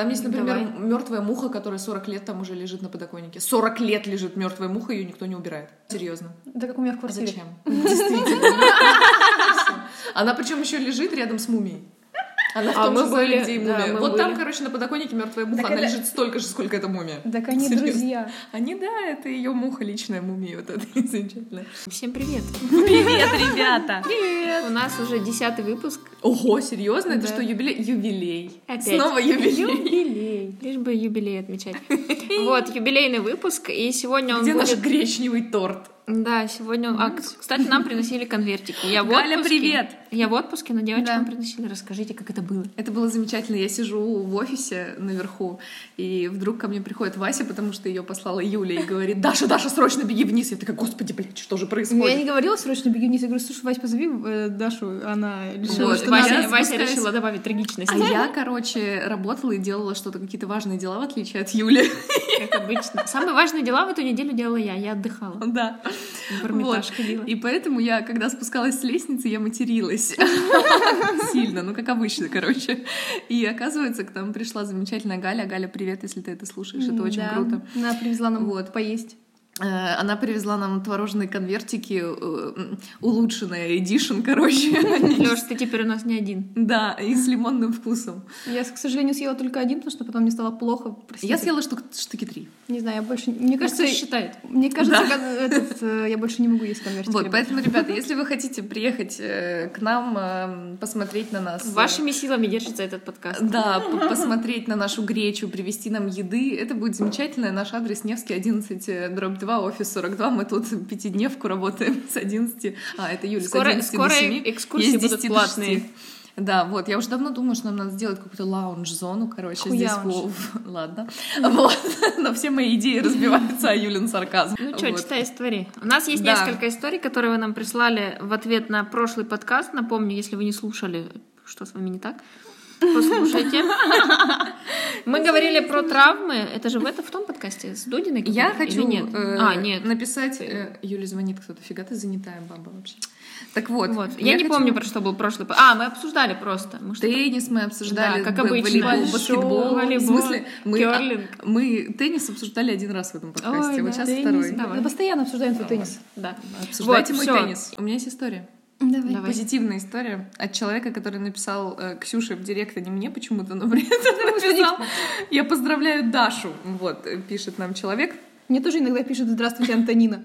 Там есть, например, мертвая муха, которая 40 лет там уже лежит на подоконнике. 40 лет лежит мертвая муха, ее никто не убирает. Серьезно. Да как у меня в А квартире. зачем? Действительно. Она причем еще лежит рядом с мумией. Она в А том мы же зале, были, где и да, мумия. мы Вот там, были. короче, на подоконнике мертвая муха. Так Она это- лежит столько же, сколько эта мумия. Так они Серьезно. друзья. Они, да, это ее муха, личная мумия. Вот это замечательно. Всем привет. Привет, ребята! Привет. У нас уже десятый выпуск. Ого, серьезно? Это Да. что, юбилей? Юбилей. Опять. Снова юбилей. Юбилей. Лишь бы юбилей отмечать. Вот, юбилейный выпуск, и сегодня он Где наш будет... гречневый торт? Да, сегодня... А, кстати, нам приносили конвертики. Я в отпуске. привет! Я в отпуске, но девочкам Да. приносили. Расскажите, как это было. Это было замечательно. Я сижу в офисе наверху, и вдруг ко мне приходит Вася, потому что ее послала Юля, и говорит, Даша, Даша, срочно беги вниз. Я такая, господи, блядь, что же Ну, Я происходит? не говорила срочно беги вниз. Я говорю, слушай, Вась, позови э, Дашу. Она решила, Вот, что Вася- надо. Вася, Вася решила добавить трагичность. А я, короче, работала и делала что-то, какие-то важные дела, в отличие от Юли. Как обычно. Самые важные дела в эту неделю делала я. Я отдыхала. Да. Вот. И поэтому я, когда спускалась с лестницы, я материлась. Сильно, ну как обычно, короче. И оказывается, к нам пришла замечательная Галя. Галя, привет, если ты это слушаешь, это очень круто. Она привезла нам Вот. поесть. Э, Она привезла нам творожные конвертики, э, улучшенная эдишн, короче. Лёш, ты теперь у нас не один. Да, и с лимонным вкусом. Я, к сожалению, съела только один, потому что потом мне стало плохо. Простите. Я съела штук, штуки три. Не знаю, я больше... Мне кажется, считает. мне кажется, Да. этот, э, я больше не могу есть конвертики. Вот, поэтому, ребята, если вы хотите приехать к нам, э, посмотреть на нас... Вашими силами держится этот подкаст. Да, посмотреть на нашу гречу, привезти нам еды. Это будет замечательно. Наш адрес Невский 11, э, дробь 2, офис 42. Мы тут пятидневку работаем с 11. А, это Юля, Скоро- с 11 скоро до 7. экскурсии Есть будут 10 до платные. 6. Да, вот, я уже давно думаю, что нам надо сделать какую-то лаунж-зону, короче, здесь, Хуяунж. в- ладно, вот, но все мои идеи разбиваются о Юлин сарказм. Ну что, Вот. читай истории. У нас есть Да. несколько историй, которые вы нам прислали в ответ на прошлый подкаст. Напомню, если вы не слушали, что с вами не так, послушайте. Мы говорили про травмы. Это же в этом в том подкасте с Дудиной? Я хочу нет? э, А, нет. написать... э, Юле звонит кто-то. Фига ты занятая баба вообще. Так вот. Вот. Я, не хочу- помню, про что был прошлый. А, мы обсуждали просто. Мы что- Теннис мы обсуждали, Да, как обычно. волейбол, баскетбол. волейбол, в смысле, мы, кёрлинг. а, мы теннис обсуждали один раз в этом подкасте, Ой, вот да, сейчас Теннис. второй. Давай. Мы постоянно обсуждаем твой теннис. Да. Обсуждайте Вот, мой всё. теннис. У меня есть история. Давай. Давай. Позитивная история от человека, который написал э, Ксюше в директ, а не мне почему-то, но при этом написал «Я поздравляю Дашу». Вот, э, пишет нам человек. Мне тоже иногда пишут «Здравствуйте, Антонина».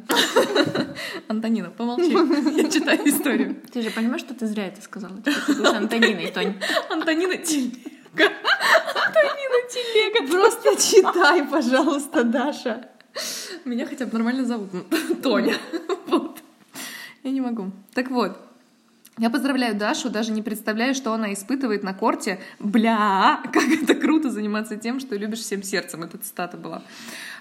Антонина, помолчи, я читаю историю. Ты же понимаешь, что ты зря это сказала? Теперь ты Антониной, Тонь. Антонина Телега. Антонина Телега. Просто читай, пожалуйста, Даша. Меня хотя бы нормально зовут. ну, Тоня. Вот. Я не могу. Так вот. Я поздравляю Дашу, даже не представляю, что она испытывает на корте. Бля, как это круто заниматься тем, что любишь всем сердцем. Это цитата была.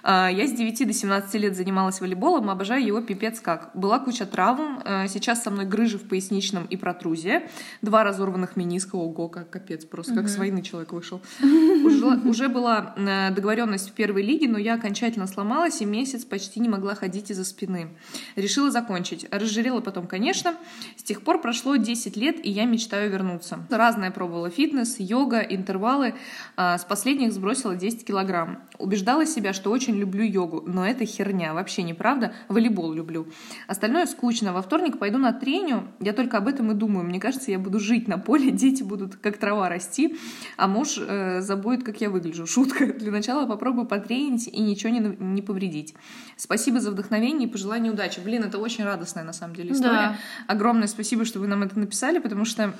А, Я с 9 до 17 лет занималась волейболом, обожаю его пипец как. Была куча травм, а, сейчас со мной грыжа в поясничном и протрузия, два разорванных мениска, ого, как капец, просто как с войны человек вышел. Уже, уже была э, договоренность в первой лиге, но я окончательно сломалась и месяц почти не могла ходить из-за спины. Решила закончить. Разжирела потом, конечно. С тех пор прошло 10 лет, и я мечтаю вернуться. Разное пробовала. Фитнес, йога, интервалы. А, С последних сбросила 10 килограмм. Убеждала себя, что очень люблю йогу, но это херня, вообще неправда. Волейбол люблю. Остальное скучно. Во вторник пойду на треню. Я только об этом и думаю. Мне кажется, я буду жить на поле, дети будут как трава расти, а муж э, забудет, как я выгляжу. Шутка. Для начала попробую потренить и ничего не, не повредить. Спасибо за вдохновение и пожелание удачи. Блин, это очень радостная на самом деле история. Да. Огромное спасибо, что вы нам это написали, потому что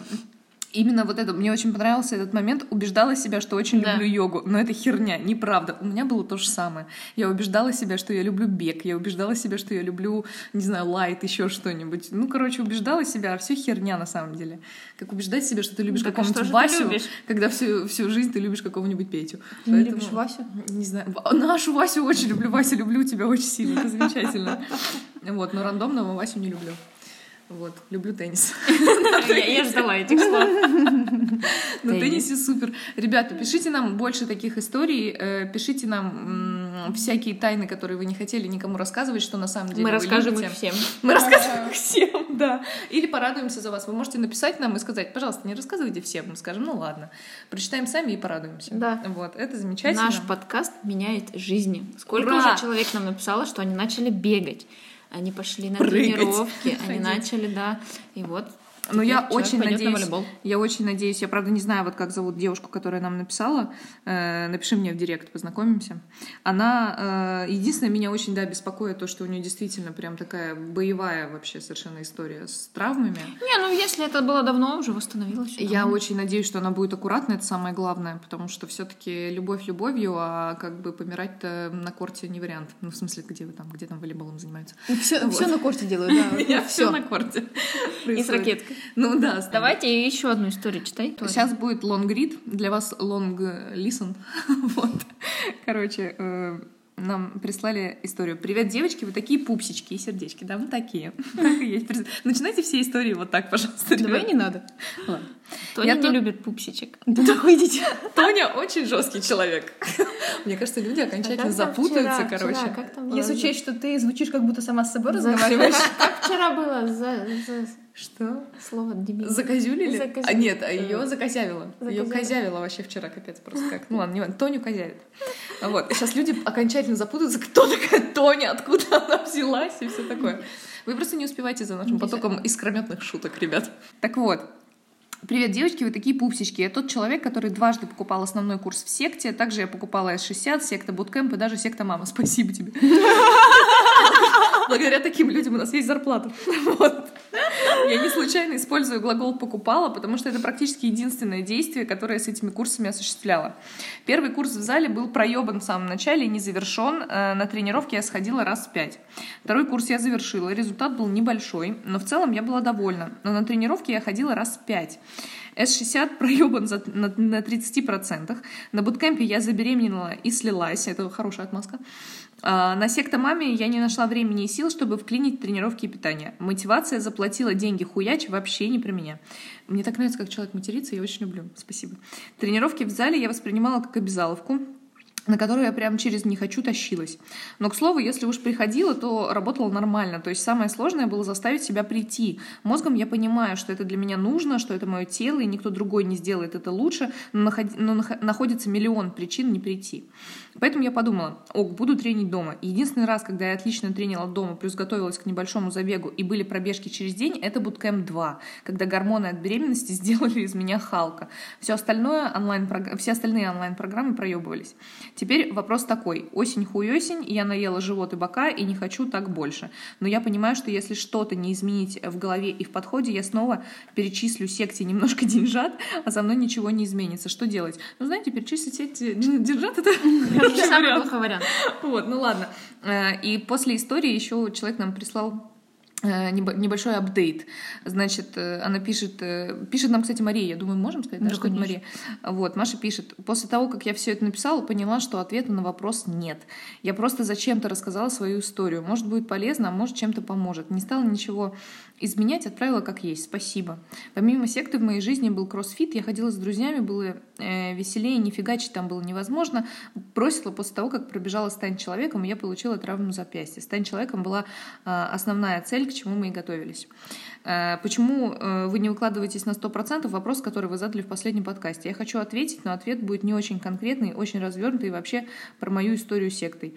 Именно вот это, мне очень понравился этот момент, убеждала себя, что очень Да. люблю йогу, но это херня, неправда. У меня было то же самое. Я убеждала себя, что я люблю бег, я убеждала себя, что я люблю, не знаю, лайт, еще что-нибудь. Ну, короче, убеждала себя, а все херня на самом деле. Как убеждать себя, что ты любишь Так а какого-нибудь ты Васю, когда всю, всю жизнь ты любишь какого-нибудь Петю. Ты не Поэтому- любишь Васю? Не знаю. Нашу Васю очень люблю. Вася, люблю тебя очень сильно. Это замечательно. Вот, но рандомного Васю не люблю. Вот, люблю теннис. Я я ждала этих слов. На Теннис. теннисе супер. Ребята, пишите нам больше таких историй, э, пишите нам всякие тайны, которые вы не хотели никому рассказывать, что на самом деле Мы расскажем их всем. Мы расскажем их всем, Да. Или порадуемся за вас. Вы можете написать нам и сказать, пожалуйста, не рассказывайте всем. Мы скажем, ну ладно. Прочитаем сами и порадуемся. Да. Вот, это замечательно. Наш подкаст меняет жизни. Сколько уже человек нам написало, что они начали бегать. Они пошли на Прыгать. тренировки, они начали, да. И вот. Но я теперь человек очень на надеюсь, волейбол. я очень надеюсь, я правда не знаю, вот как зовут девушку, которая нам написала, Э, напиши мне в директ, познакомимся. Она, э, единственное, меня очень, да, беспокоит то, что у нее действительно прям такая боевая вообще совершенно история с травмами. Не, ну если это было давно, уже восстановилось. всё Я нормально. очень надеюсь, что она будет аккуратна, это самое главное, потому что все-таки любовь любовью, а как бы помирать-то на корте не вариант. Ну, в смысле, где вы там, где там волейболом занимаются? Все, Вот. на корте делают, да. Все на корте. И с ракеткой. Ну да. Давайте еще одну историю читай. Сейчас будет лонгрид, для вас лонг лисон. вот. Короче, э, нам прислали историю. Привет, девочки, вы такие пупсички и сердечки. Да, мы такие. Так и есть. Начинайте все истории вот так, пожалуйста, Давай ребят. не надо. Ладно. Тоня Я не любит пупсичек. Да нахуй идите. Тоня очень жесткий человек. Мне кажется, люди окончательно запутаются, вчера, короче. вчера? Если учесть, что ты звучишь, как будто сама с собой разговариваешь. Как вчера было? Что? слово дебил. Закозюлили? Закозю- А нет, а э, ее закозявила. Ее закозявила. козявила вообще вчера, капец, просто как. Ну ладно, не важно, Тоню козявит. Вот. И сейчас люди окончательно запутаются, кто такая Тоня, откуда она взялась и все такое. Вы просто не успеваете за нашим потоком искрометных шуток, ребят. Так вот, Привет, девочки, вы такие пупсички. Я тот человек, который дважды покупал основной курс в секте. Также я покупала S60, секта Bootcamp и даже секта Мама. Спасибо тебе. Благодаря таким людям у нас есть зарплата. Вот. Я не случайно использую глагол «покупала», потому что это практически единственное действие, которое я с этими курсами осуществляла. Первый курс в зале был проебан в самом начале и не завершен. Э, На тренировке я сходила раз в пять. Второй курс я завершила. Результат был небольшой, но в целом я была довольна. Но на тренировке я ходила раз в пять. S60 проебан за- на, на 30%. На буткемпе я забеременела и слилась. Это хорошая отмазка. А, На секта маме я не нашла времени и сил, чтобы вклинить тренировки и питание. Мотивация заплатила деньги хуяч вообще не про меня. Мне так нравится, как человек матерится, я очень люблю. Спасибо. Тренировки в зале я воспринимала как обязаловку на которую я прям через «не хочу» тащилась. Но, к слову, если уж приходила, то работала нормально. То есть самое сложное было заставить себя прийти. Мозгом я понимаю, что это для меня нужно, что это мое тело, и никто другой не сделает это лучше, но, наход- но нах- находится миллион причин не прийти. Поэтому я подумала, ок, буду тренить дома. Единственный раз, когда я отлично тренила дома, плюс готовилась к небольшому забегу, и были пробежки через день, это Bootcamp 2, когда гормоны от беременности сделали из меня Халка. Все остальное онлайн все остальные онлайн-программы проебывались. Теперь вопрос такой. Осень хуй осень, я наела живот и бока, и не хочу так больше. Но я понимаю, что если что-то не изменить в голове и в подходе, я снова перечислю секте немножко деньжат, а со мной ничего не изменится. Что делать? Ну, знаете, перечислить секте деньжат — это самый плохой вариант. вот, ну ладно. Э, И после истории еще человек нам прислал небольшой апдейт. Значит, э, она пишет, э, пишет нам, кстати, Мария, я думаю, можем сказать, да, Да, что. Мария. Вот, Маша пишет, после того, как я все это написала, поняла, что ответа на вопрос нет. Я просто зачем-то рассказала свою историю. Может, будет полезно, а может, чем-то поможет. Не стала ничего изменять, отправила как есть. Спасибо. Помимо секты в моей жизни был кроссфит, я ходила с друзьями, было э, веселее, не фигачить там было невозможно. Бросила после того, как пробежала «Стань человеком», и я получила травму запястья. «Стань человеком» была э, основная цель, к чему мы и готовились. Э, Почему э, вы не выкладываетесь на 100%? Вопрос, который вы задали в последнем подкасте. Я хочу ответить, но ответ будет не очень конкретный, очень развернутый и вообще про мою историю сектой.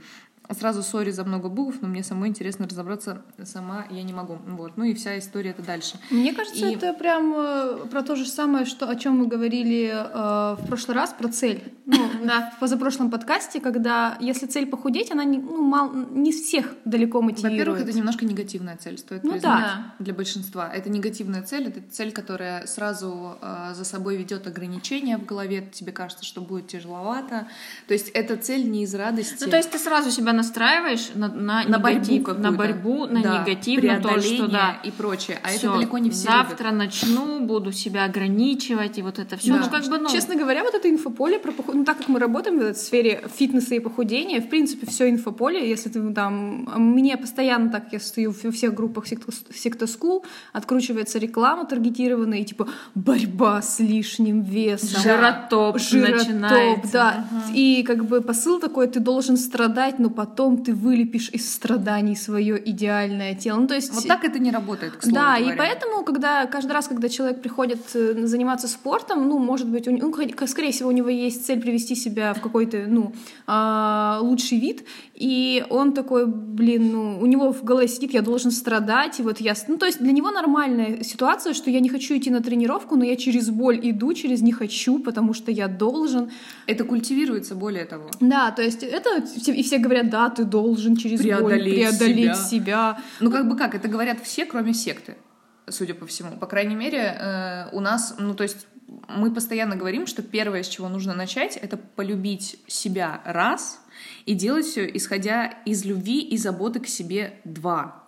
Сразу сори за много букв, но мне самой интересно разобраться сама я не могу. Вот. Ну и вся история это дальше. Мне кажется, И- это прям э, про то же самое, что, о чем мы говорили э, в прошлый раз, про цель. Ну, Да. в позапрошлом подкасте, когда если цель похудеть, она не, ну, мал- не всех далеко мотивирует. Во-первых, это немножко негативная цель, стоит Ну признать да. для большинства. Это негативная цель, это цель, которая сразу э, за собой ведет ограничения в голове, тебе кажется, что будет тяжеловато. То есть эта цель не из радости. Ну, то есть ты сразу себя настраиваешь на, на, на борьбу негатив, какую-то. на борьбу, на Да, негатив, на то, что да. и прочее. А всё, это далеко не все Завтра начну, буду себя ограничивать, и вот это все. Да. Ну, как бы, ну, Честно говоря, вот это инфополе про похуд... ну так как мы работаем в этой сфере фитнеса и похудения, в принципе, все инфополе, если ты там... Мне постоянно так, я стою во всех группах Секта School, откручивается реклама таргетированная, и типа борьба с лишним весом. жиротоп, Жиротоп, начинается. да. И как бы посыл такой, ты должен страдать, но потом ты вылепишь из страданий свое идеальное тело. Ну, то есть... Вот так это не работает, к слову Да, говоря. и поэтому, когда каждый раз, когда человек приходит э, заниматься спортом, ну, может быть, у, него- ну, скорее всего, у него есть цель привести себя в какой-то, ну, а, лучший вид, и он такой, блин, ну, у него в голове сидит, я должен страдать, и вот я... Ну, то есть для него нормальная ситуация, что я не хочу идти на тренировку, но я через боль иду, через не хочу, потому что я должен. Это культивируется, более того. Да, то есть это... И все говорят, да, ты должен через боль Преодолеть преодолеть себя. себя. Ну, как бы как, это говорят все, кроме секты, судя по всему. По крайней мере, э, у нас, ну, то есть мы постоянно говорим, что первое, с чего нужно начать, это полюбить себя раз и делать все, исходя из любви и заботы к себе два.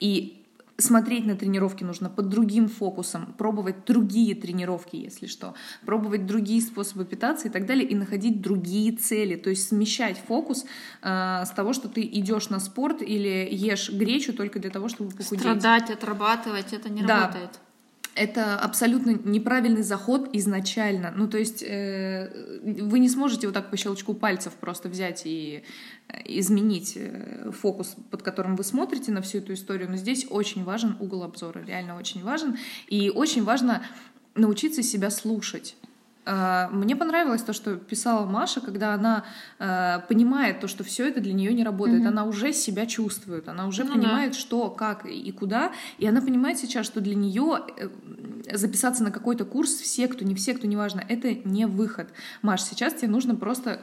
И смотреть на тренировки нужно под другим фокусом, пробовать другие тренировки, если что, пробовать другие способы питаться и так далее, и находить другие цели, то есть смещать фокус э, с того, что ты идешь на спорт или ешь гречу только для того, чтобы похудеть. Страдать, отрабатывать, это не Да. работает. Это абсолютно неправильный заход изначально. Ну, то есть э, вы не сможете вот так по щелчку пальцев просто взять и э, изменить э, фокус, под которым вы смотрите на всю эту историю. Но здесь очень важен угол обзора, реально очень важен. И очень важно научиться себя слушать. Э, Мне понравилось то, что писала Маша, когда она э, понимает то, что все это для нее не работает. Она уже себя чувствует, она уже Ну да. понимает, что, как и куда. И она понимает сейчас, что для нее записаться на какой-то курс в секту, не в секту, неважно, это не выход. Маш, сейчас тебе нужно просто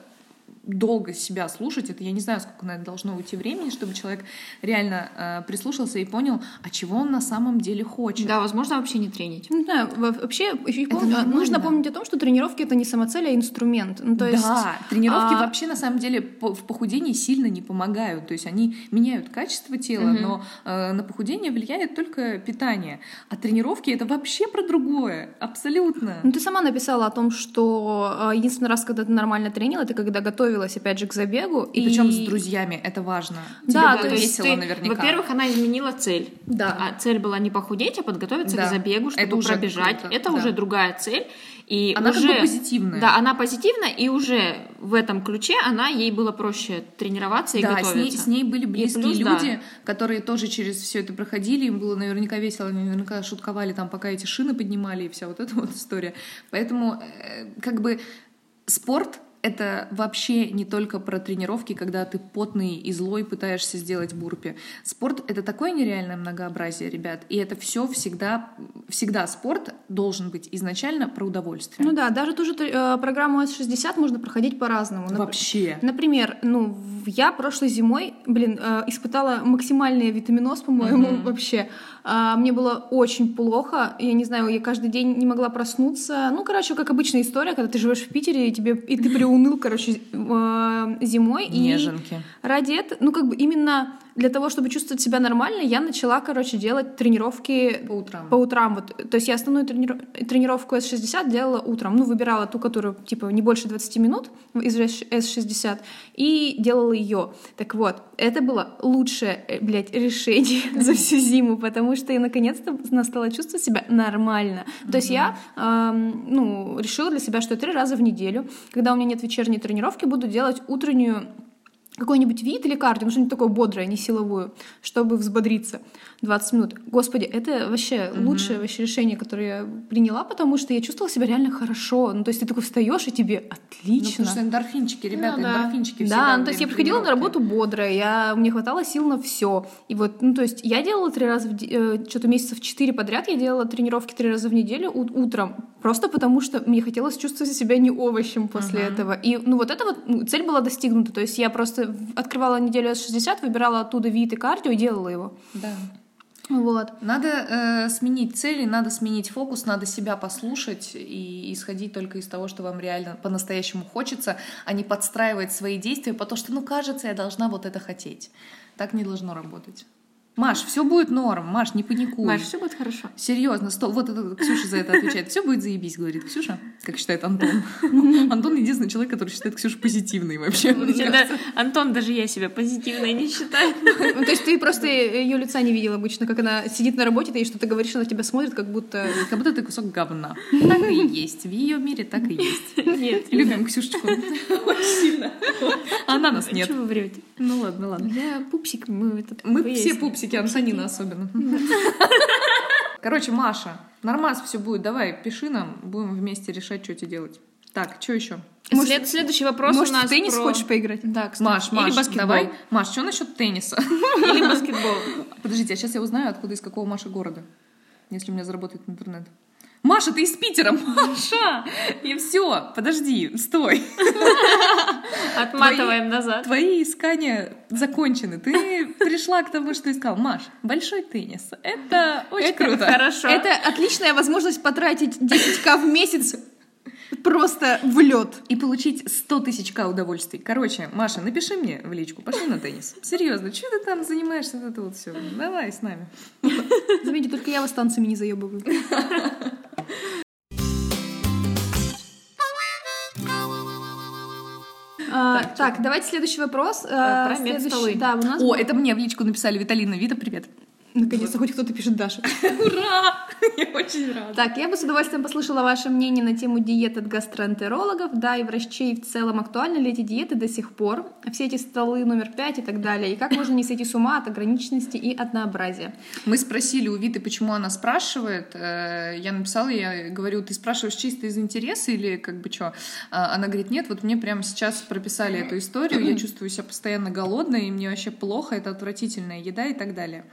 долго себя слушать, это я не знаю, сколько на это должно уйти времени, чтобы человек реально э, прислушался и понял, а чего он на самом деле хочет. Да, возможно, вообще не тренить. Не знаю, во- вообще еще пом- нормально. нужно помнить о том, что тренировки это не самоцель, а инструмент. Ну, то есть, да, тренировки а, вообще на самом деле по- в похудении сильно не помогают. То есть они меняют качество тела, но э, на похудение влияет только питание. А тренировки это вообще про другое. Абсолютно. Ну, ты сама написала о том, что э, единственный раз, когда ты нормально тренила, это когда готовилась, опять же, к забегу. И, причем с друзьями, это важно. Да, Тебе то было есть весело ты- наверняка. Во-первых, она изменила цель. Да. А цель была не похудеть, а подготовиться Да. к забегу, чтобы Это уже пробежать. круто, Это да. уже другая цель. И Она как уже, бы позитивная. Да, она позитивная, и уже в этом ключе она ей было проще тренироваться и да, с готовиться. ней, с ней были близкие плюс, да. люди, которые тоже через все это проходили, им было наверняка весело, они наверняка шутковали там, пока эти шины поднимали и вся вот эта вот история. Поэтому э, как бы спорт это вообще не только про тренировки, когда ты потный и злой пытаешься сделать бурпи. Спорт — это такое нереальное многообразие, ребят. И это все всегда, всегда спорт должен быть изначально про удовольствие. Ну да, даже ту же э, программу S60 можно проходить по-разному. Нап- Вообще. Например, ну, я прошлой зимой, блин, э, испытала максимальный витаминоз, по-моему, Мгм. вообще. А, мне было очень плохо. Я не знаю, я каждый день не могла проснуться. Ну, короче, как обычная история, когда ты живешь в Питере, и тебе и ты приуныл, короче, э, зимой. И Неженки. ради этого, ну, как бы именно для того, чтобы чувствовать себя нормально, я начала, короче, делать тренировки По утрам. по утрам. Вот. То есть я основную трениров- тренировку S60 делала утром. Ну, выбирала ту, которую, типа, не больше 20 минут из S60, и делала ее. Так вот, это было лучшее, э, блядь, решение за всю зиму, потому что я наконец-то стала чувствовать себя нормально. То есть я, ну, решила для себя, что три раза в неделю, когда у меня нет вечерней тренировки, буду делать утреннюю какой-нибудь вид или кардио, ну что-нибудь такое бодрое, не силовую, чтобы взбодриться 20 минут. Господи, это вообще лучшее вообще решение, которое я приняла, потому что я чувствовала себя реально хорошо. Ну, то есть ты такой встаешь, и тебе Ну, отлично. потому что эндорфинчики, ребята, Ну да. эндорфинчики Да, ну то есть я приходила на работу бодрая, я, мне хватало сил на все. И вот, ну то есть я делала три раза, в, э, что-то месяцев четыре подряд, я делала тренировки три раза в неделю утром, просто потому что мне хотелось чувствовать себя не овощем после этого. И ну вот эта вот ну, цель была достигнута, то есть я просто открывала неделю S60, выбирала оттуда вид и кардио и делала его. Да. Вот. Надо э, сменить цели, надо сменить фокус, надо себя послушать и исходить только из того, что вам реально по-настоящему хочется, а не подстраивать свои действия, потому что, ну, кажется, я должна вот это хотеть. Так не должно работать. Маш, все будет норм. Маш, не паникуй. Маш, все будет хорошо. Серьезно, сто... вот это Ксюша за это отвечает. Все будет заебись, говорит Ксюша, как считает Антон. Антон единственный человек, который считает Ксюшу позитивной вообще. Антон, даже я себя позитивной не считаю. Ну, то есть ты просто ее лица не видел обычно, как она сидит на работе, ты ей что-то говоришь, она тебя смотрит, как будто... Как будто ты кусок говна. Так и есть. В ее мире так и есть. Нет, Любим Ксюшечку. Очень сильно. А она нас нет. Что вы врете? Ну ладно, ладно. Я пупсик, мы это Мы все пупсики, Антонина особенно. Короче, Маша, нормас все будет. Давай, пиши нам, будем вместе решать, что тебе делать. Так, что еще? Может, След- следующий вопрос Может, у нас в теннис про- хочешь поиграть? Да, кстати. Маш, Маш, Или баскетбол. давай. Маш, что насчет тенниса? Или баскетбол. Подождите, а сейчас я узнаю, откуда из какого Маша города, если у меня заработает интернет. Маша, ты из Питера, Маша! И все, подожди, стой. Отматываем назад. Твои искания закончены. Ты пришла к тому, что искал. Маш, большой теннис. Это очень Это круто. Хорошо. Это отличная возможность потратить 10к в месяц просто в лед. И получить 100 тысяч к удовольствий. Короче, Маша, напиши мне в личку, пошли на теннис. Серьезно, что ты там занимаешься, вот это вот все? Давай с нами. Заметьте, только я вас танцами не заебываю. А, Так, Так, давайте следующий вопрос. А, про медстолы. Да, у нас... О, это мне в личку написали. Виталина, Вита, привет. Наконец-то хоть кто-то пишет Даша. Ура! Я очень рада. Так, я бы с удовольствием послушала ваше мнение на тему диет от гастроэнтерологов, да, и врачей в целом. Актуальны ли эти диеты до сих пор? Все эти столы номер пять и так далее. И как можно не сойти с ума от ограниченности и однообразия? Мы спросили у Виты, почему она спрашивает. Э, Я написала, я говорю, ты спрашиваешь чисто из интереса или как бы что? Она говорит, нет, вот мне прямо сейчас прописали эту историю, я чувствую себя постоянно голодной, и мне вообще плохо, это отвратительная еда и так далее.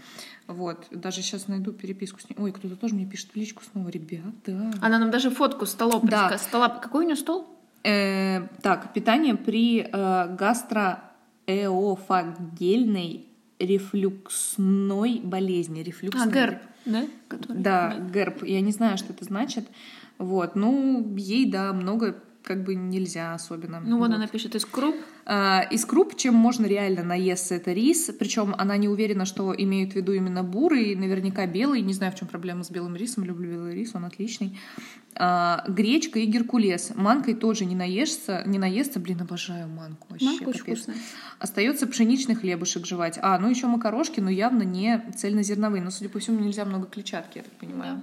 Вот, даже сейчас найду переписку с ней. Ой, кто-то тоже мне пишет в личку снова, ребята. Она нам даже фотку стола Да. стола. Какой у нее стол? Э, так, питание при э, гастроэофагельной рефлюксной болезни. А, Рефлюксной. герб, да? Который- Да, герб. Я не знаю, что это значит. Вот, ну, ей, да, много как бы нельзя особенно. Ну, вон Вот. она пишет из круп. А, Из круп, чем можно реально наесться, это рис. Причем она не уверена, что имеют в виду именно бурый, наверняка белый. Не знаю, в чем проблема с белым рисом. Люблю белый рис, он отличный. А, Гречка и геркулес. Манкой тоже не наешься, не наесться. Блин, обожаю манку вообще. Манка очень вкусная. Остается пшеничный хлебушек жевать. А, ну еще макарошки, но явно не цельнозерновые. Но, судя по всему, нельзя много клетчатки, я так понимаю.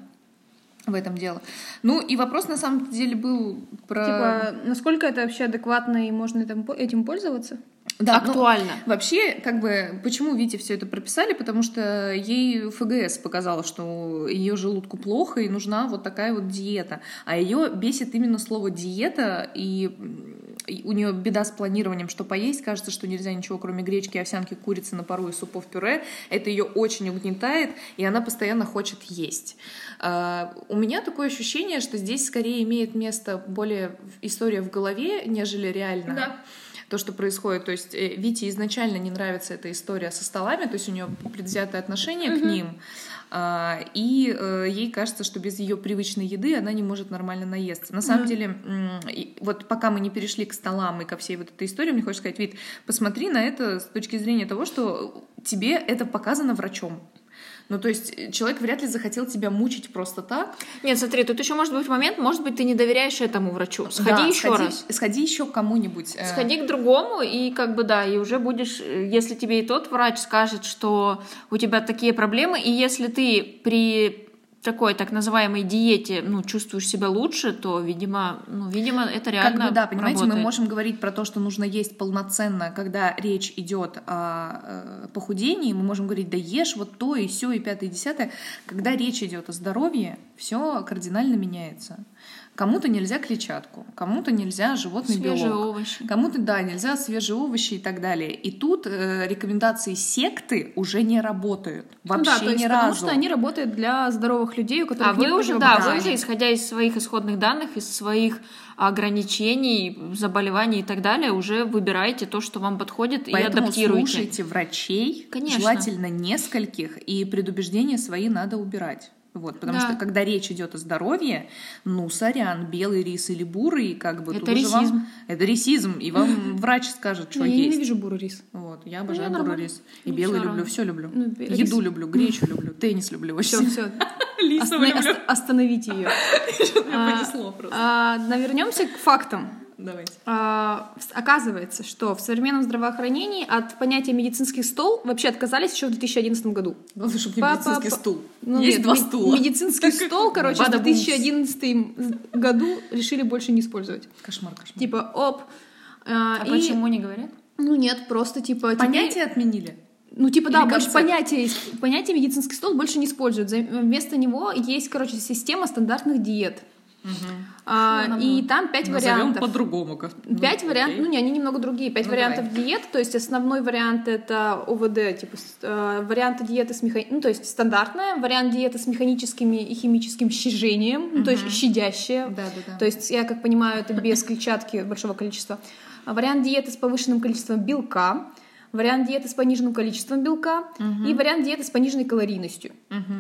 В этом дело. Ну и вопрос на самом деле был про... Типа, насколько это вообще адекватно и можно этим, по- этим пользоваться? Да, ну, Актуально. Вообще, как бы, почему Вите все это прописали? Потому что ей ФГС показала, что ее желудку плохо и нужна вот такая вот диета. А ее бесит именно слово диета, и у нее беда с планированием, что поесть. Кажется, что нельзя ничего, кроме гречки, овсянки, курицы на пару и супов пюре. Это ее очень угнетает, и она постоянно хочет есть. А, У меня такое ощущение, что здесь скорее имеет место более история в голове, нежели реально Да. То, что происходит. То есть э, Вите изначально не нравится эта история со столами, то есть у нее предвзятое отношение к ним. А, и э, ей кажется, что без ее привычной еды она не может нормально наесться. На самом деле, вот пока мы не перешли к столам и ко всей вот этой истории, мне хочется сказать, Вит, посмотри на это с точки зрения того, что тебе это показано врачом. Ну, то есть э, человек вряд ли захотел тебя мучить просто так. Нет, смотри, тут еще может быть момент, может быть, ты не доверяешь этому врачу. Сходи Да, еще сходи- раз. Сходи еще к кому-нибудь. э, Сходи к другому, и как бы да, и уже будешь, э, если тебе и тот врач скажет, что у тебя такие проблемы, и если ты при такой так называемой диете, ну, чувствуешь себя лучше, то, видимо, ну, видимо, это реально Как бы, да, понимаете, мы работает. можем говорить про то, что нужно есть полноценно, когда речь идет о э, похудении, мы можем говорить, да ешь вот то и все и пятое и десятое. Когда речь идет о здоровье, все кардинально меняется. Кому-то нельзя клетчатку, кому-то нельзя животный Свежие белок, овощи. кому-то, да, нельзя свежие овощи и так далее. И тут э, рекомендации секты уже не работают. Вообще ну да, то есть ни потому разу. что они работают для здоровых людей, у которых А вы нет уже, да, вы уже, исходя из своих исходных данных, из своих ограничений, заболеваний и так далее, уже выбираете то, что вам подходит, и Поэтому адаптируете. слушайте врачей, Конечно. желательно нескольких, и предубеждения свои надо убирать. Вот, потому Да. что когда речь идет о здоровье, ну, сорян, белый рис или бурый, как бы... Это тут уже вам- рисизм. это рисизм, и вам врач скажет, что Я есть. ненавижу бурый рис. Вот, я обожаю Ну, бурый нормально. рис. И Ну, белый люблю, все люблю. Ну, Еду рис- люблю, гречу люблю, теннис люблю вообще. Все, все. Люблю. Остановите ее. понесло просто. Навернемся к фактам. Давайте. А, Оказывается, что в современном здравоохранении от понятия медицинский стол вообще отказались еще в 2011 году. Главное, чтобы не Па- медицинский стул. Ну, Есть нет, два стула. Медицинский стол, короче, в Бада-бумс. 2011 году решили больше не использовать. Кошмар, кошмар. Типа, оп. а, А и- почему не говорят? Ну нет, просто типа... теперь- Понятие отменили. Ну, типа, да, Или больше концепт? понятия, понятие медицинский стол больше не используют. Вместо него есть, короче, система стандартных диет. А, нам и там пять Назовем вариантов. по-другому. как- ну, Пять вариантов, окей. ну не, они немного другие. Пять Ну, вариантов давай. диет, то есть основной вариант это ОВД, типа э, варианты диеты с механи... ну то есть стандартная, вариант диеты с механическими и химическим щажением, ну, то есть щадящая. Да, да, да. То есть я как понимаю, это без клетчатки большого количества. А Вариант диеты с повышенным количеством белка, вариант диеты с пониженным количеством белка и вариант диеты с пониженной калорийностью.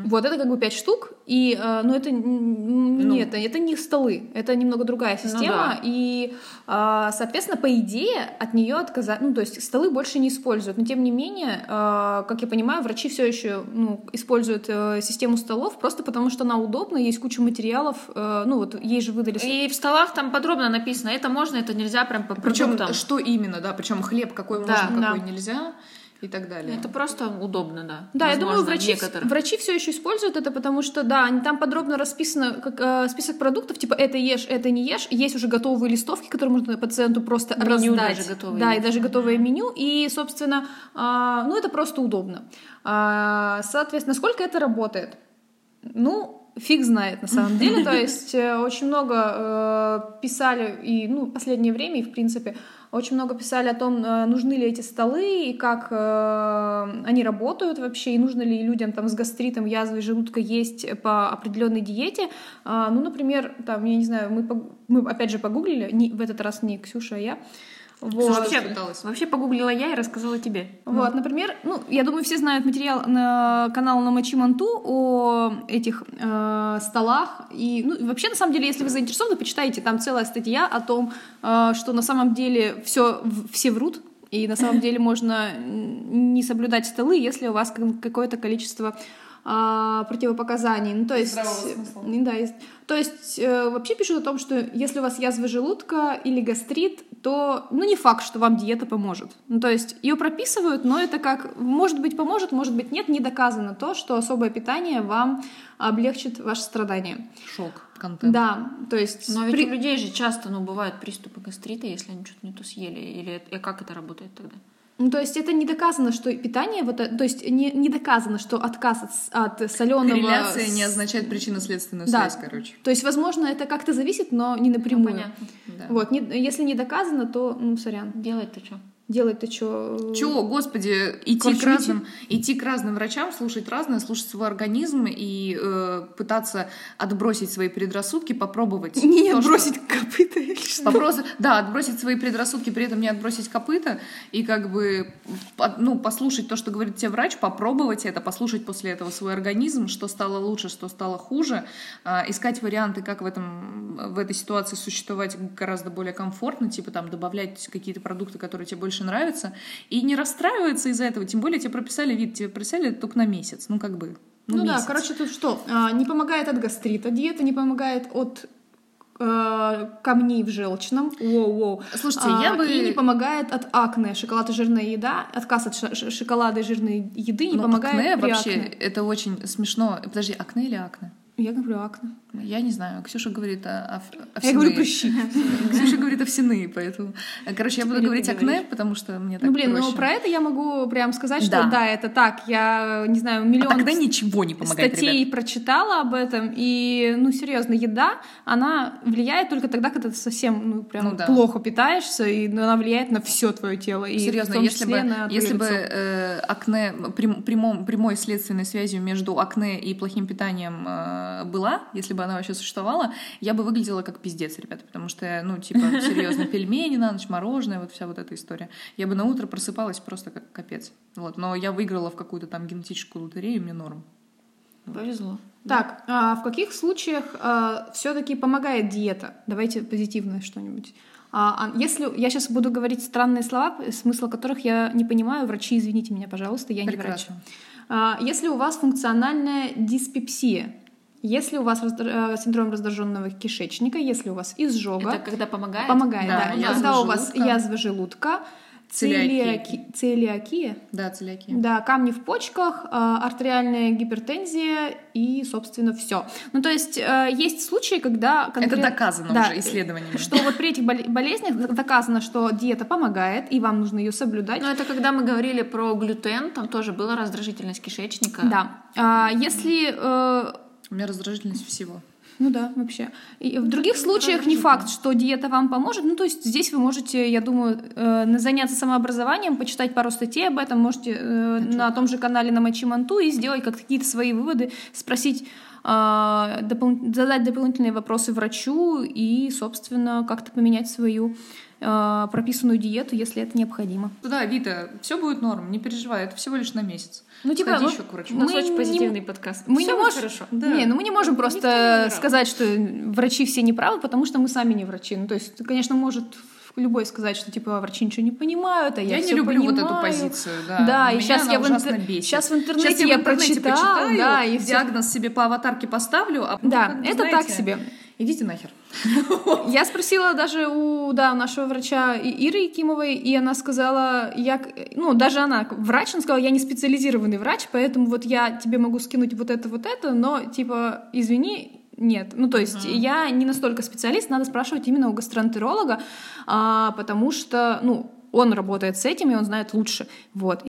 Вот это как бы пять штук, и, э, ну это Ну. нет, это не столы, это немного другая система, да. и, э, соответственно, по идее от нее отказать, ну то есть столы больше не используют, но тем не менее, э, как я понимаю, врачи все еще ну, используют э, систему столов просто потому, что она удобна, есть куча материалов, э, ну вот ей же выдали И в столах там подробно написано, это можно, это нельзя, прям по Причем продуктам. что именно, да, причем хлеб какой Да, можно, какой да. Нельзя и так далее. Это просто удобно, да. Да, я думаю, Возможно, врачи, некоторых. врачи все еще используют это, потому что, да, они- там подробно расписано как, э, список продуктов, типа это ешь, это не ешь. Есть уже готовые листовки, которые можно пациенту просто Меню раздать. даже готовые Да, и даже готовое меню. И, собственно, а, ну это просто удобно. А, соответственно, насколько это работает? Ну, фиг знает на самом деле. То есть э, очень много э, писали, и ну, в последнее время, и в принципе, очень много писали о том, э, нужны ли эти столы, и как э, они работают вообще, и нужно ли людям там с гастритом, язвой желудка есть по определенной диете. А, Ну, например, там, я не знаю, мы, мы опять же погуглили, не- в этот раз не Ксюша, а я. Вот. Вообще, пыталась. вообще погуглила я и рассказала тебе. Вот, например, ну, я думаю, все знают материал на канал Намочи Манту о этих э, столах. И, ну, вообще, на самом деле, если вы заинтересованы, почитайте, там целая статья о том, э, что на самом деле все, все врут, и на самом деле можно не соблюдать столы, если у вас как- какое-то количество а, противопоказаний. Ну, то есть, да, есть, то есть э, вообще пишут о том, что если у вас язва желудка или гастрит, то ну не факт, что вам диета поможет. Ну, то есть ее прописывают, но это как может быть поможет, может быть нет, не доказано то, что особое питание вам облегчит ваше страдание. Шок, контент. Да, то есть Но ведь при- у людей же часто ну, бывают приступы гастрита, если они что-то не то съели. Или это- и как это работает тогда? Ну, то есть это не доказано, что питание, вот, э, то есть не, не доказано, что отказ от, от соленого... Корреляция не означает причинно-следственную Да. связь, короче. То есть, возможно, это как-то зависит, но не напрямую. Ну, понятно. Да. Вот, не- если не доказано, то, ну, сорян. Делать-то что? Делать-то что? Чего, господи, идти Короче, к, разным, идти к разным врачам, слушать разное, слушать свой организм и э, пытаться отбросить свои предрассудки, попробовать. Не то, что- отбросить копыта или что? Вопрос, да, отбросить свои предрассудки, при этом не отбросить копыта, и как бы, ну, послушать то, что говорит тебе врач, попробовать это, послушать после этого свой организм, что стало лучше, что стало хуже, а, искать варианты, как в, этом, в этой ситуации существовать гораздо более комфортно, типа там добавлять какие-то продукты, которые тебе больше нравятся, и не расстраиваться из-за этого, тем более тебе прописали вид, тебе прописали только на месяц, ну, как бы, ну, Ну, да, короче, тут что? А, не помогает от гастрита, диета не помогает от э, камней в желчном. Воу-воу. Слушайте, А, я бы... И не помогает от акне. Шоколад и жирная еда. Отказ от шоколада и жирной еды не Ну, помогает акне вообще, акне. это очень смешно. Подожди, акне или акне? Я говорю акне. Я не знаю. Ксюша говорит о, о- Я овсяные. говорю прыщи. Ксюша говорит овсяные, поэтому... Короче, я буду Теперь говорить акне, потому что мне так Ну, блин, ну про это я могу прям сказать, что Да. это так. Я, не знаю, А миллион тогда ничего не помогает, статей прочитала об этом, и, ну, серьезно, еда, она влияет только тогда, когда ты совсем, ну, прям Ну плохо питаешься, и ну, она влияет на все твое тело. И Серьезно, в том если бы, если бы э, акне прям- прямом, прямой следственной связью между акне и плохим питанием э, была, если бы она вообще существовала, я бы выглядела как пиздец, ребята, потому что, ну, типа, серьезно, пельмени на ночь, мороженое, вот вся вот эта история. Я бы на утро просыпалась просто как капец. Вот, но я выиграла в какую-то там генетическую лотерею, мне норм. Повезло. Так, а в каких случаях все-таки помогает диета? Давайте позитивное что-нибудь. А, а если я сейчас буду говорить странные слова, смысла которых я не понимаю, врачи, извините меня, пожалуйста, я Прекрасно. не врач. А, если у вас функциональная диспепсия, если у вас раздра- э, синдром раздраженного кишечника, если у вас изжога, Это когда помогает? помогает, Да, да, язва когда у вас желудка. язва желудка, Целиакия. целиаки- целиакия, Да, целиакия. да, камни в почках, э, артериальная гипертензия и, собственно, все. Ну, то есть э, есть случаи, когда... Это конкрет- доказано Да, уже исследованиями. Что вот при этих бол- болезнях доказано, что диета помогает, и вам нужно ее соблюдать. Ну, это когда мы говорили про глютен, там тоже была раздражительность кишечника. Да. А, если... У меня раздражительность всего. Ну да, вообще. И в других случаях не факт, что диета вам поможет. Ну, то есть здесь вы можете, я думаю, э, заняться самообразованием, почитать пару статей об этом, можете э, на том же канале на Мочи Манту и сделать как какие-то свои выводы, спросить, допол- задать дополнительные вопросы врачу и, собственно, как-то поменять свою э, прописанную диету, если это необходимо. Да, Вита, все будет норм, не переживай, это всего лишь на месяц. Ну, типа, Сходи ну, еще к врачу. У нас Мы очень не- позитивный подкаст. Мы Всё не можем, хорошо. Да. Не, ну мы не можем не просто умирал. сказать, что врачи все неправы, потому что мы сами не врачи. Ну, то есть, конечно, может любой сказать, что типа врачи ничего не понимают, а я, Я, не люблю вот эту понимаю. позицию, да. Да, и сейчас я в, интер- бесит. сейчас в интернете Сейчас я, в интернете прочитала, почитаю, да, и диагноз себе по аватарке поставлю, а ну, Да, это знаете, так себе. Идите нахер. Я спросила даже у, да, у нашего врача Иры Якимовой, и она сказала, я, ну, даже она, врач, она сказала, я не специализированный врач, поэтому вот я тебе могу скинуть вот это, вот это, но, типа, извини, нет. Ну, то есть я не настолько специалист, надо спрашивать именно у гастроэнтеролога, а, потому что, ну, он работает с этим, и он знает лучше. Вот.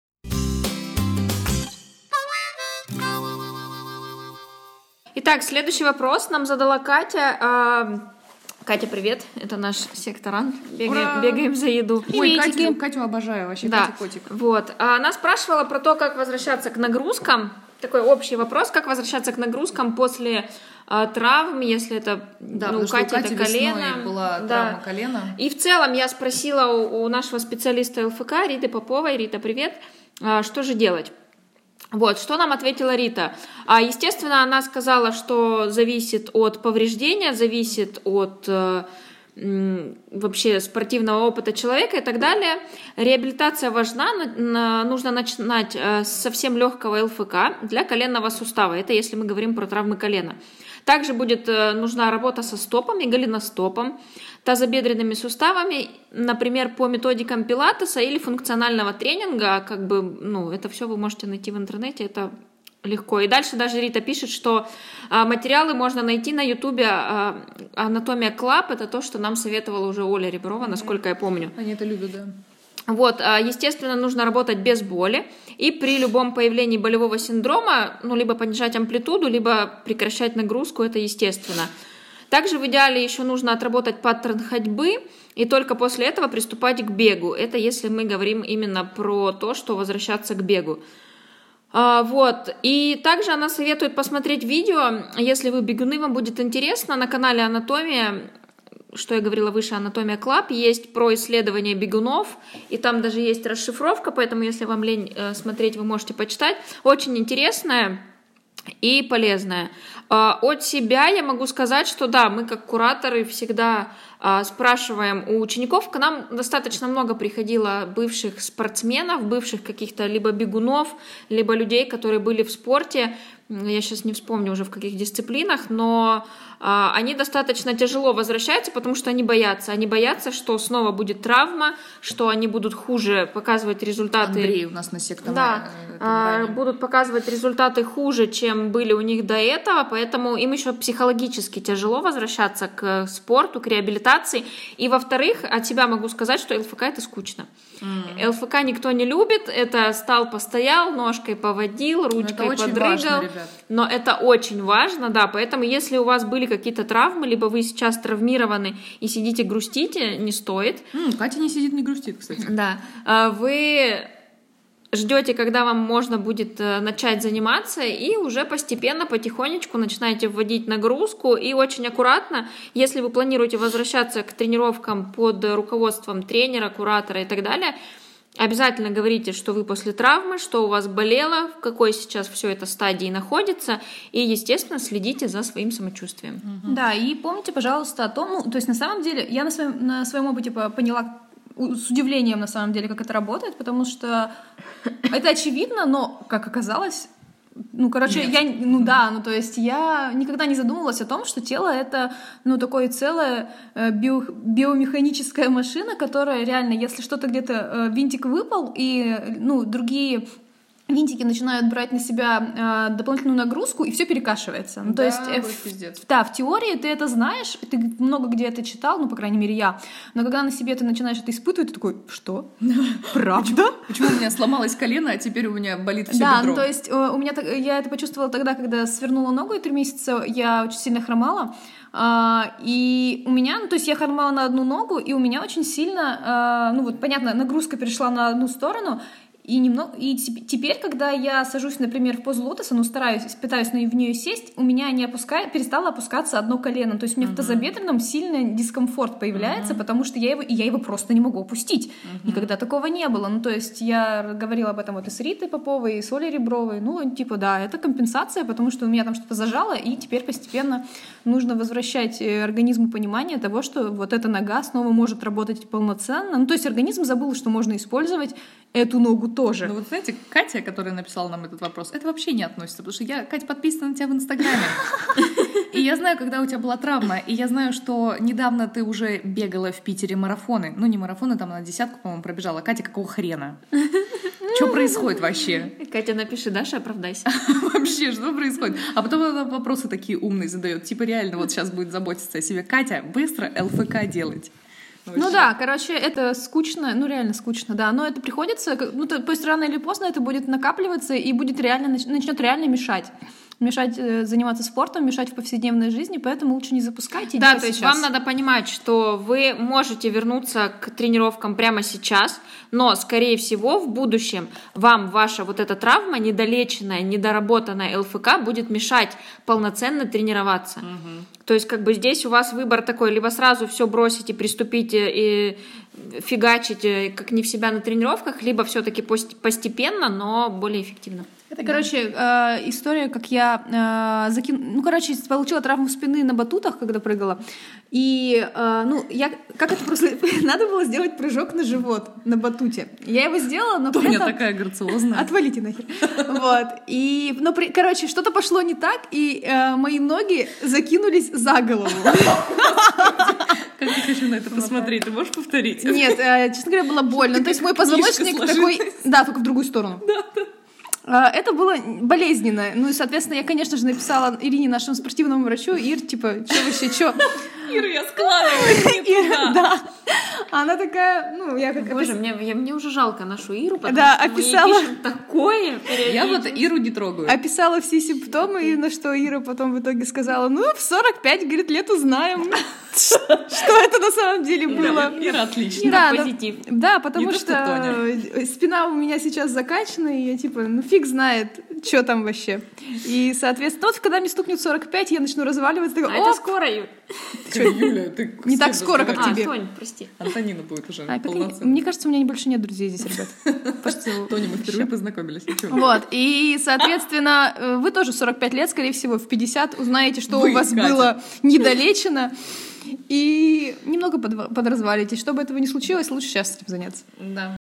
Итак, следующий вопрос нам задала Катя. А, Катя, привет. Это наш секторант. Бегаем, Ура! бегаем за еду. Ой. Катю, Катю обожаю вообще, Да, Катя котик. вот. А, Она спрашивала про то, как возвращаться к нагрузкам. Такой общий вопрос, как возвращаться к нагрузкам после травм, если это Да, ну, у что у Кати Кати это колено. была Да. травма колена. И в целом я спросила у, у нашего специалиста ЛФК Риты Поповой, Рита, привет, а, что же делать? Вот, что нам ответила Рита? А, естественно, она сказала, что зависит от повреждения, зависит от э, вообще спортивного опыта человека и так далее. Реабилитация важна, на- на- нужно начинать э, с совсем легкого ЛФК для коленного сустава. Это если мы говорим про травмы колена. Также будет э, нужна работа со стопами, голеностопом, тазобедренными суставами, например, по методикам пилатеса или функционального тренинга, как бы, ну, это все вы можете найти в интернете, это легко. И дальше даже Рита пишет, что а, материалы можно найти на ютубе а, «Анатомия Club», это то, что нам советовала уже Оля Реброва, насколько я помню. Они это любят, да. Вот, а, естественно, нужно работать без боли. И при любом появлении болевого синдрома, ну, либо понижать амплитуду, либо прекращать нагрузку, это естественно. Также в идеале еще нужно отработать паттерн ходьбы, и только после этого приступать к бегу. Это если мы говорим именно про то, что возвращаться к бегу. А, Вот. И также она советует посмотреть видео, если вы бегуны, вам будет интересно, на канале Анатомия что я говорила выше, Анатомия Клаб, есть про исследование бегунов, и там даже есть расшифровка, поэтому если вам лень э, смотреть, вы можете почитать. Очень интересная и полезная. А, От себя я могу сказать, что да, мы как кураторы всегда спрашиваем у учеников. К нам достаточно много приходило бывших спортсменов, бывших каких-то либо бегунов, либо людей, которые были в спорте. Я сейчас не вспомню уже в каких дисциплинах, но а, они достаточно тяжело возвращаются, потому что они боятся. Они боятся, что снова будет травма, что они будут хуже показывать результаты. Андрей у нас на сектом. Да, а, будут показывать результаты хуже, чем были у них до этого, поэтому им еще психологически тяжело возвращаться к спорту, к реабилитации. И во-вторых, от себя могу сказать, что ЛФК это скучно. ЛФК никто не любит, это стал, постоял, ножкой поводил, ручкой очень подрыгал. важно, ребят. Но это очень важно, да, поэтому если у вас были какие-то травмы, либо вы сейчас травмированы и сидите грустите, не стоит. М, Катя не сидит, не грустит, кстати. Да, А, вы ждете, когда вам можно будет э, начать заниматься, и уже постепенно, потихонечку начинаете вводить нагрузку, и очень аккуратно, если вы планируете возвращаться к тренировкам под руководством тренера, куратора и так далее, Обязательно говорите, что вы после травмы, что у вас болело, в какой сейчас все это стадии находится, и, естественно, следите за своим самочувствием. Да, и помните, пожалуйста, о том, ну, то есть на самом деле я на своем, на своем опыте по- поняла с удивлением на самом деле, как это работает, потому что это очевидно, но, как оказалось, ну, короче, я, ну да, ну, то есть я никогда не задумывалась о том, что тело — это, ну, такое целое э, био- биомеханическая машина, которая реально, если что-то где-то, э, винтик выпал, и, э, ну, другие винтики начинают брать на себя э, дополнительную нагрузку, и все перекашивается. Ну, то Да, есть, э, в- да, в теории ты это знаешь, ты много где это читал, ну, по крайней мере, я. Но когда на себе ты начинаешь это испытывать, ты такой, что? Правда? Почему у меня сломалось колено, а теперь у меня болит все Да, бедро? ну то есть э, у меня я это почувствовала тогда, когда свернула ногу и три месяца я очень сильно хромала. А, и у меня, ну то есть я хромала на одну ногу, и у меня очень сильно, а, ну вот понятно, нагрузка перешла на одну сторону, и немного, и теп- теперь, когда я сажусь, например, в позу лотоса, ну стараюсь, пытаюсь в нее сесть, у меня не опускает, перестало опускаться одно колено, то есть у меня в тазобедренном сильно дискомфорт появляется, потому что я его, я его просто не могу опустить. Никогда такого не было. Ну то есть я говорила об этом вот и с Ритой Поповой, и с Олей Ребровой, ну типа да, это компенсация, потому что у меня там что-то зажало, и теперь постепенно нужно возвращать э, организму понимание того, что вот эта нога снова может работать полноценно. Ну то есть организм забыл, что можно использовать эту ногу тоже. Ну вот знаете, Катя, которая написала нам этот вопрос, это вообще не относится, потому что я, Катя, подписана на тебя в Инстаграме. И я знаю, когда у тебя была травма, и я знаю, что недавно ты уже бегала в Питере марафоны. Ну, не марафоны, там на десятку, по-моему, пробежала. Катя, какого хрена? Что происходит вообще? Катя, напиши, Даша, оправдайся. Вообще, что происходит? А потом она вопросы такие умные задает. Типа реально вот сейчас будет заботиться о себе. Катя, быстро ЛФК делать. Ну вообще. да, короче, это скучно, ну реально скучно, да, но это приходится, ну то, то есть рано или поздно это будет накапливаться и будет реально, нач- начнет реально мешать. Мешать э, заниматься спортом, мешать в повседневной жизни, поэтому лучше не запускайте. Да, то есть сейчас. вам надо понимать, что вы можете вернуться к тренировкам прямо сейчас, но, скорее всего, в будущем вам ваша вот эта травма, недолеченная, недоработанная ЛФК будет мешать полноценно тренироваться. То есть как бы здесь у вас выбор такой, либо сразу все бросите, приступите и фигачите как не в себя на тренировках, либо все-таки постепенно, но более эффективно. Это, короче, э, история, как я э, закин... ну, короче, получила травму спины на батутах, когда прыгала. И, э, ну, я, как это просто, надо было сделать прыжок на живот на батуте. Я его сделала, но при Тоня этом- такая грациозная. Отвалите нахер. Вот. И, ну, при- короче, что-то пошло не так, и э, мои ноги закинулись за голову. Как я хочу на это посмотреть. Ты можешь повторить? Нет, честно говоря, было больно. То есть мой позвоночник такой... Да, только в другую сторону. А, Это было болезненно. Ну и, соответственно, я, конечно же, написала Ирине, нашему спортивному врачу, Ир, типа, что вообще, что? Ира, я складываю. Да. А Она такая, ну, я как Боже, мне, я- мне уже жалко нашу Иру, потому Да, что мы ей описала. пишем такое. Я вот. Иру не трогаю. описала все симптомы, и на что Ира потом в итоге сказала, ну, в 45, говорит, лет узнаем, что это на самом деле было. Ира отлично. Да, позитив. Да, потому что, спина у меня сейчас закачана, и я типа, ну фиг знает, что там вообще. И, соответственно, вот когда мне стукнет 45, я начну разваливаться, А такая, это «О, скоро, Юль. Чё, Юля, ты Не так скоро, как разговариваешь? А, тебе. Тонь, прости. Антонина будет уже А, мне кажется, у меня больше нет друзей здесь, ребят. Тоня, мы впервые познакомились. Вот, и, соответственно, э, вы тоже 45 лет, скорее всего, в 50 узнаете, что у вас было недолечено, и немного подразвалитесь. Чтобы этого не случилось, лучше сейчас этим заняться. Да.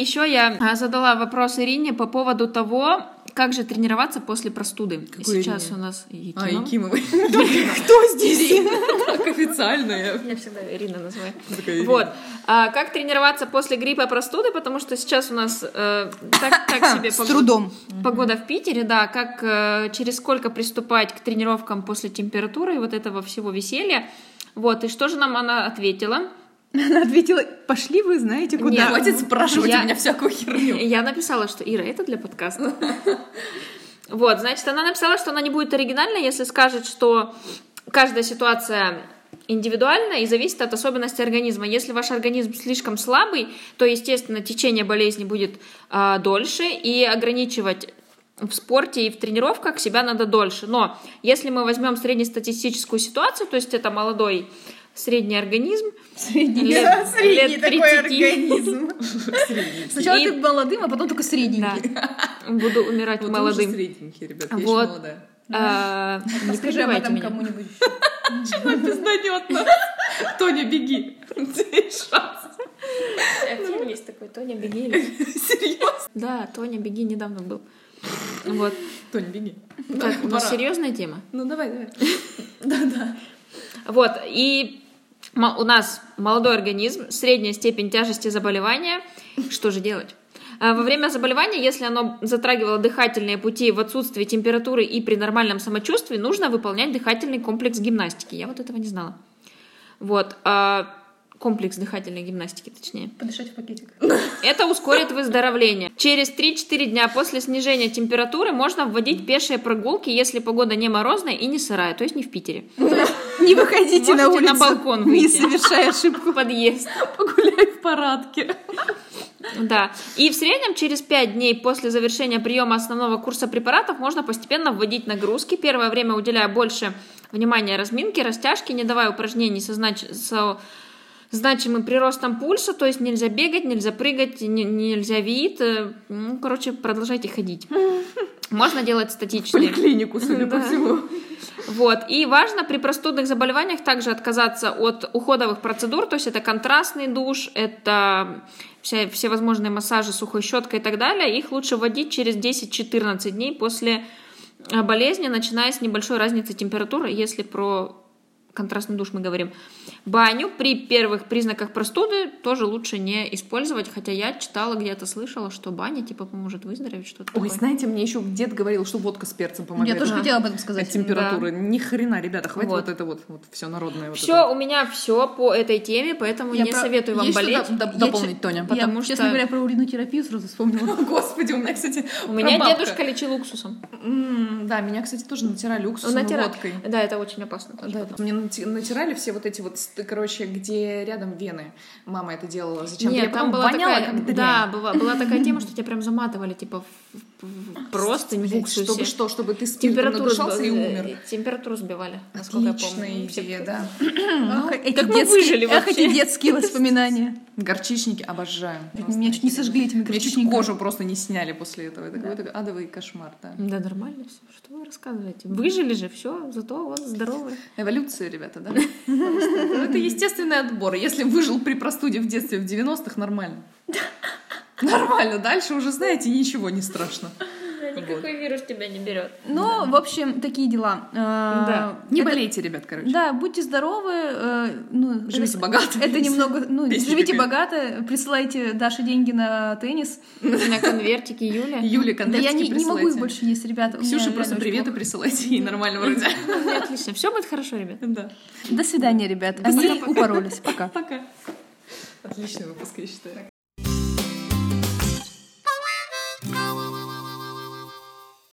Еще я а, задала вопрос Ирине по поводу того, как же тренироваться после простуды. Какой Сейчас Ирине? у нас А, Якимова. Кто здесь? Так официально я. Всегда Ирина называю. Ирина. Вот. А, как тренироваться после гриппа и простуды, потому что сейчас у нас э, так, так себе С погода. трудом. Погода в Питере, да, как э, через сколько приступать к тренировкам после температуры и вот этого всего веселья. Вот, и что же нам она ответила? Она ответила, пошли вы знаете куда. Нет. Хватит спрашивать Я- у меня всякую херню. Я написала, что Ира, это для подкаста. Вот, значит, она написала, что она не будет оригинальной, если скажет, что каждая ситуация индивидуальна и зависит от особенностей организма. Если ваш организм слишком слабый, то, естественно, течение болезни будет а, дольше, и ограничивать в спорте и в тренировках себя надо дольше. Но если мы возьмем среднестатистическую ситуацию, то есть это молодой средний организм. Средний. Лет- Средний лет такой 30. организм. Сначала И- ты молодым, а потом только Да. средненький. Буду умирать Вот молодым. средненький, ребят, я еще Вот. молодая. А, Не Расскажи об этом меня. кому-нибудь. Пизданет нас. Тоня, беги. Шанс. Фильм есть такой, Тоня, беги. Серьезно? Да, Тоня, беги, недавно был. Вот. Тоня, беги. Так, у нас серьезная тема. Ну, давай, давай. Да-да. Вот, и у нас молодой организм, средняя степень тяжести заболевания. Что же делать? А, Во время заболевания, если оно затрагивало дыхательные пути в отсутствии температуры и при нормальном самочувствии, нужно выполнять дыхательный комплекс гимнастики. Я вот этого не знала. Вот. а, Комплекс дыхательной гимнастики, точнее. Подышать в пакетик. Это ускорит выздоровление. Через 3-4 дня после снижения температуры можно вводить пешие прогулки, если погода не морозная и не сырая, то есть не в Питере. Не выходите на Можете на улицу, балкон не выйти. совершая ошибку. Подъезд. Погуляй в парадке. Да. И в среднем через 5 дней после завершения приема основного курса препаратов можно постепенно вводить нагрузки. Первое время уделяя больше внимания разминке, растяжке, не давая упражнений со, знач- со значимым приростом пульса, то есть нельзя бегать, нельзя прыгать, не- нельзя вид. э, Ну, короче, продолжайте ходить. Можно делать статичные. Поликлинику, судя по всему. Вот. И важно при простудных заболеваниях также отказаться от уходовых процедур, то есть это контрастный душ, это вся, всевозможные массажи сухой щеткой и так далее. Их лучше вводить через 10-14 дней после э, болезни, начиная с небольшой разницы температуры, если про контрастный душ мы говорим. Баню при первых признаках простуды тоже лучше не использовать, хотя я читала где-то, слышала, что баня типа поможет выздороветь, что-то Ой, такое. знаете, мне еще дед говорил, что водка с перцем помогает. Я тоже от- хотела об этом от сказать. температуры. Ни хрена, ребята, хватит Вот. вот, это вот, вот все народное. Вот Все, это. у меня все по этой теме, поэтому Я не про- советую вам есть что болеть. Я дополнить, че- Тоня. потому я, что- честно говоря, про уринотерапию сразу вспомнила. Господи, у меня, кстати, У меня дедушка лечил уксусом. М, Да, меня, кстати, тоже натирали уксусом водкой. Да, это очень опасно. Да, мне натирали все вот эти вот, короче, где рядом вены. Мама это делала. Зачем? Нет, Я там была такая, да, была, была такая тема, что тебя прям заматывали, типа, просто уксусе. Чтобы что? Чтобы ты Температуру, и умер. э, температуру сбивали, насколько я Отличная помню. идея, да. Ах, эти как мы выжили ах, вообще? эти детские воспоминания. Горчичники обожаю. Меня чуть не сожгли этими чуть горчичниками. кожу просто не сняли после этого. Это какой-то адовый кошмар, да. Да, нормально все. Что вы рассказываете? Выжили же, все, зато вот здоровые. Эволюция, ребята, да? Это это естественный отбор. Если выжил при простуде в детстве в 90-х, нормально. Нормально. Дальше уже, знаете, ничего не страшно. Никакой вирус тебя не берет. Ну, в общем, такие дела. Да. Не Это- болейте, ребят, короче. Да, будьте здоровы. э, ну, Живите это- богато. Это немного, ну, живите пели. богато, присылайте Даше деньги на теннис. На конвертике Юля. Юля, Да конвертики я не, не могу их больше есть, ребята. реально просто приветы плохо. присылайте, ей нормально вроде. Ну, Отлично. Все будет хорошо, ребят. Да. До свидания, ребят. Они упоролись. Пока. Пока. Отличный выпуск, я считаю.